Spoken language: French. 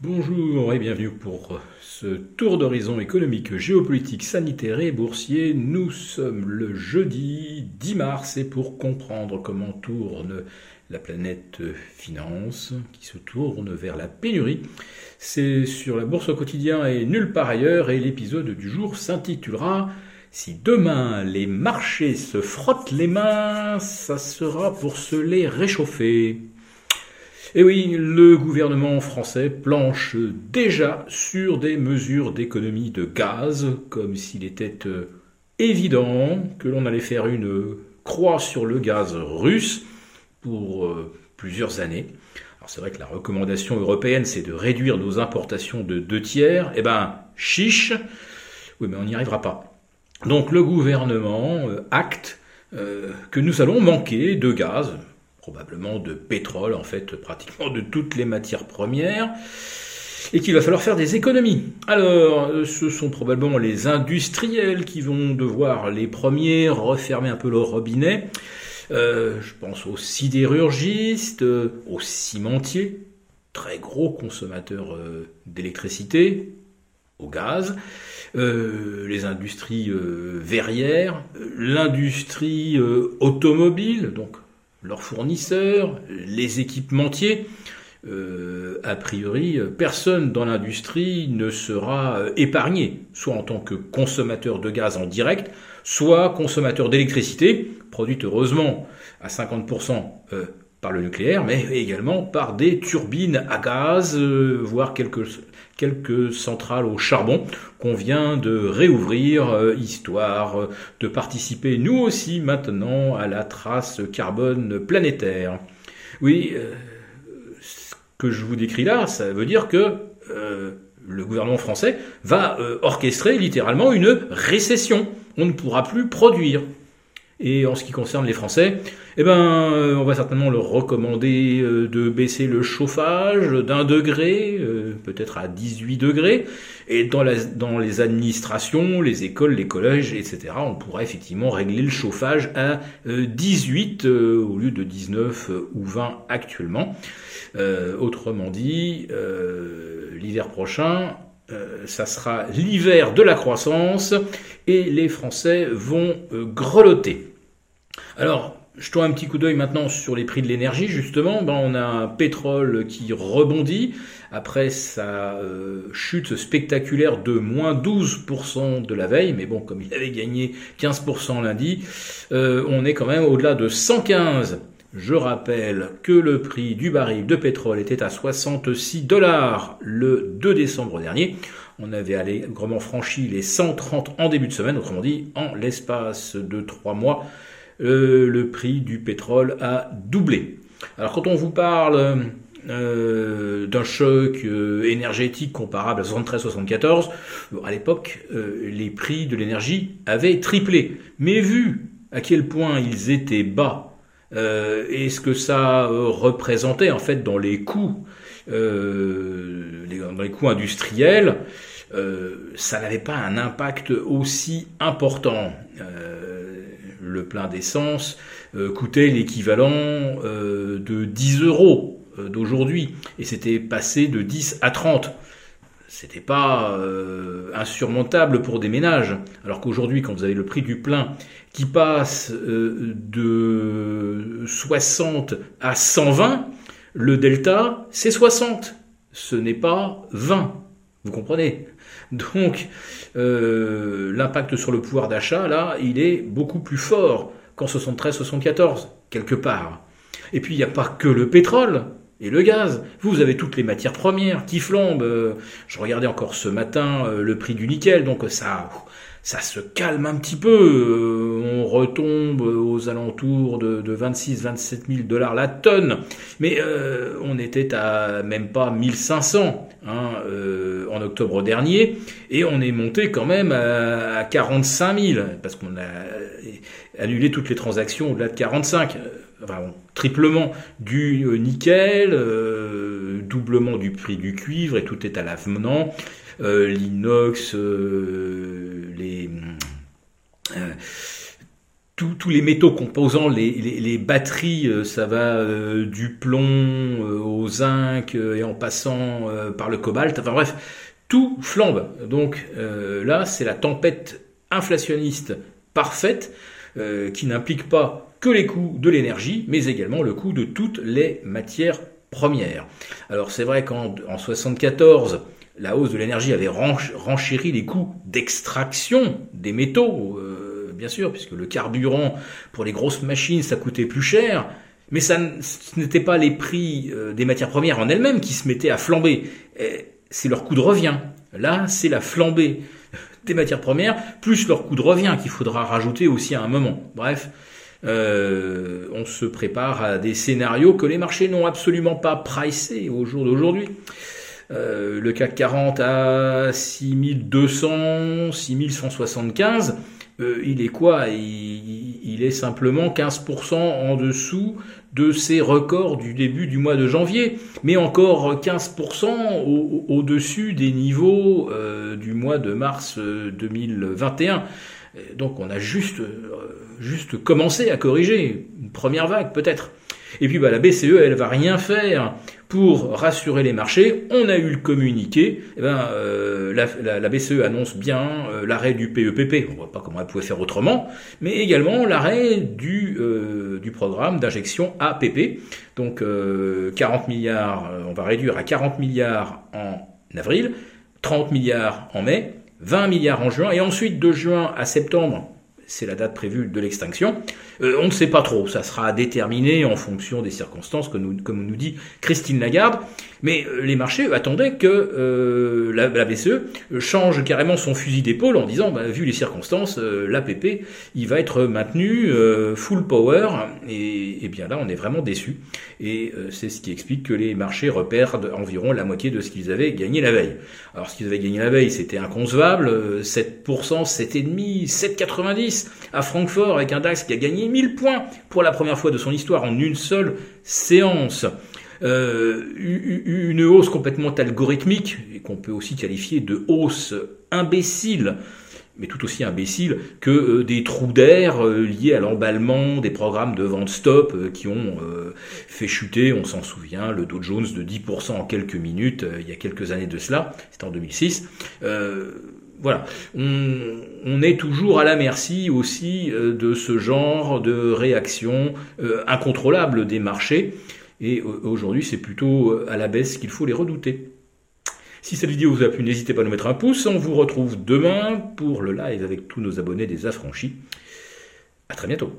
Bonjour et bienvenue pour ce tour d'horizon économique, géopolitique, sanitaire et boursier. Nous sommes le jeudi 10 mars et pour comprendre comment tourne la planète finance qui se tourne vers la pénurie, c'est sur la bourse au quotidien et nulle part ailleurs et l'épisode du jour s'intitulera Si demain les marchés se frottent les mains, ça sera pour se les réchauffer. Et oui, le gouvernement français planche déjà sur des mesures d'économie de gaz, comme s'il était euh, évident que l'on allait faire une croix sur le gaz russe pour euh, plusieurs années. Alors c'est vrai que la recommandation européenne, c'est de réduire nos importations de deux tiers. Eh ben, chiche, oui, mais on n'y arrivera pas. Donc le gouvernement euh, acte que nous allons manquer de gaz, probablement de pétrole, en fait, pratiquement de toutes les matières premières, et qu'il va falloir faire des économies. Alors, ce sont probablement les industriels qui vont devoir les premiers refermer un peu leur robinet. Euh, je pense aux sidérurgistes, aux cimentiers, très gros consommateurs euh, d'électricité, au gaz, euh, les industries verrières, l'industrie automobile, donc leurs fournisseurs, les équipementiers. Euh, a priori, personne dans l'industrie ne sera euh, épargné, soit en tant que consommateur de gaz en direct, soit consommateur d'électricité, produite heureusement à 50% euh, par le nucléaire, mais également par des turbines à gaz, voire quelques centrales au charbon qu'on vient de réouvrir, euh, histoire euh, de participer nous aussi maintenant à la trace carbone planétaire. Oui, euh, ce que je vous décris là, ça veut dire que le gouvernement français va orchestrer littéralement une récession. On ne pourra plus produire. Et en ce qui concerne les Français, eh ben, euh, on va certainement leur recommander euh, de baisser le chauffage d'un degré, euh, peut-être à 18 degrés. Et dans, les administrations, les écoles, les collèges, etc., on pourra effectivement régler le chauffage à 18 au lieu de 19 ou 20 actuellement. autrement dit, l'hiver prochain, euh, ça sera l'hiver de la croissance et les Français vont euh, grelotter. Alors, jetons un petit coup d'œil maintenant sur les prix de l'énergie, justement. Ben, on a un pétrole qui rebondit après sa euh, chute spectaculaire de moins 12% de la veille, mais bon, comme il avait gagné 15% lundi, on est quand même au-delà de 115 je rappelle que le prix du baril de pétrole était à 66 dollars le 2 décembre dernier. On avait allègrement franchi les 130 en début de semaine, autrement dit, en l'espace de 3 mois, euh, le prix du pétrole a doublé. Alors quand on vous parle euh, d'un choc euh, énergétique comparable à 73-74, à l'époque, les prix de l'énergie avaient triplé. Mais vu à quel point ils étaient bas euh, et ce que ça euh, représentait en fait dans les coûts, euh, dans les coûts industriels, ça n'avait pas un impact aussi important. le plein d'essence coûtait l'équivalent de 10 euros d'aujourd'hui et c'était passé de 10 à 30 c'était pas euh, insurmontable pour des ménages. Alors qu'aujourd'hui, quand vous avez le prix du plein qui passe euh, de 60 à 120, le delta, c'est 60. Ce n'est pas 20. Vous comprenez? Donc, euh, l'impact sur le pouvoir d'achat, là, il est beaucoup plus fort qu'en 73-74, quelque part. Et puis, il n'y a pas que le pétrole et le gaz. Vous avez toutes les matières premières qui flambent. Euh, je regardais encore ce matin euh, le prix du nickel, donc ça, ça se calme un petit peu. Euh, on retombe aux alentours de, 26-27 000 dollars la tonne, mais on était à même pas 1500 hein, en octobre dernier, et on est monté quand même à, à 45 000 parce qu'on a annulé toutes les transactions au-delà de 45 triplement du euh, nickel, euh, doublement du prix du cuivre et tout est à l'avenant. Euh, l'inox, tous les métaux composants, les, batteries, ça va du plomb au zinc et en passant par le cobalt. Enfin bref, tout flambe. Donc là, c'est la tempête inflationniste parfaite qui n'implique pas que les coûts de l'énergie, mais également le coût de toutes les matières premières. Alors c'est vrai qu'en en 74, la hausse de l'énergie avait renchéri les coûts d'extraction des métaux, euh, bien sûr, puisque le carburant pour les grosses machines, ça coûtait plus cher. Mais ça, ce n'était pas les prix euh, des matières premières en elles-mêmes qui se mettaient à flamber. C'est leur coût de revient. Là, c'est la flambée des matières premières, plus leur coût de revient qu'il faudra rajouter aussi à un moment. Bref, euh, on se prépare à des scénarios que les marchés n'ont absolument pas pricés au jour d'aujourd'hui. Euh, le CAC 40 à 6200, 6175, euh, il est quoi? Il, est simplement 15% en dessous de ses records du début du mois de janvier, mais encore 15% au-dessus des niveaux euh, du mois de mars 2021. Donc on a juste, juste commencé à corriger, une première vague peut-être. Et puis bah, la BCE, elle va rien faire pour rassurer les marchés. On a eu le communiqué. Eh ben, euh, la, BCE annonce bien euh, l'arrêt du PEPP. E On ne voit pas comment elle pouvait faire autrement, mais également l'arrêt du, euh, du programme d'injection APP. Donc 40 milliards, on va réduire à 40 milliards en avril, 30 milliards en mai, 20 milliards en juin, et ensuite de juin à septembre, c'est la date prévue de l'extinction. Euh, on ne sait pas trop, ça sera déterminé en fonction des circonstances, comme nous, comme nous dit Christine Lagarde. Mais euh, les marchés attendaient que euh, la, BCE change carrément son fusil d'épaule en disant, bah, vu les circonstances, l'APP, il va être maintenu full power. Et, et, bien là, on est vraiment déçu. Et c'est ce qui explique que les marchés reperdent environ la moitié de ce qu'ils avaient gagné la veille. Alors ce qu'ils avaient gagné la veille, c'était inconcevable, 7%, 7,5%, 7,90% à Francfort avec un DAX qui a gagné 1000 points pour la première fois de son histoire en une seule séance. Euh, une hausse complètement algorithmique, et qu'on peut aussi qualifier de hausse imbécile, mais tout aussi imbécile que euh, des trous d'air euh, liés à l'emballement des programmes de vente stop qui ont fait chuter, on s'en souvient, le Dow Jones de 10% en quelques minutes il y a quelques années de cela, c'était en 2006 voilà, on, est toujours à la merci aussi euh, de ce genre de réaction euh, incontrôlable des marchés. Et aujourd'hui, c'est plutôt euh, à la baisse qu'il faut les redouter. Si cette vidéo vous a plu, n'hésitez pas à nous mettre un pouce. On vous retrouve demain pour le live avec tous nos abonnés des affranchis. À très bientôt.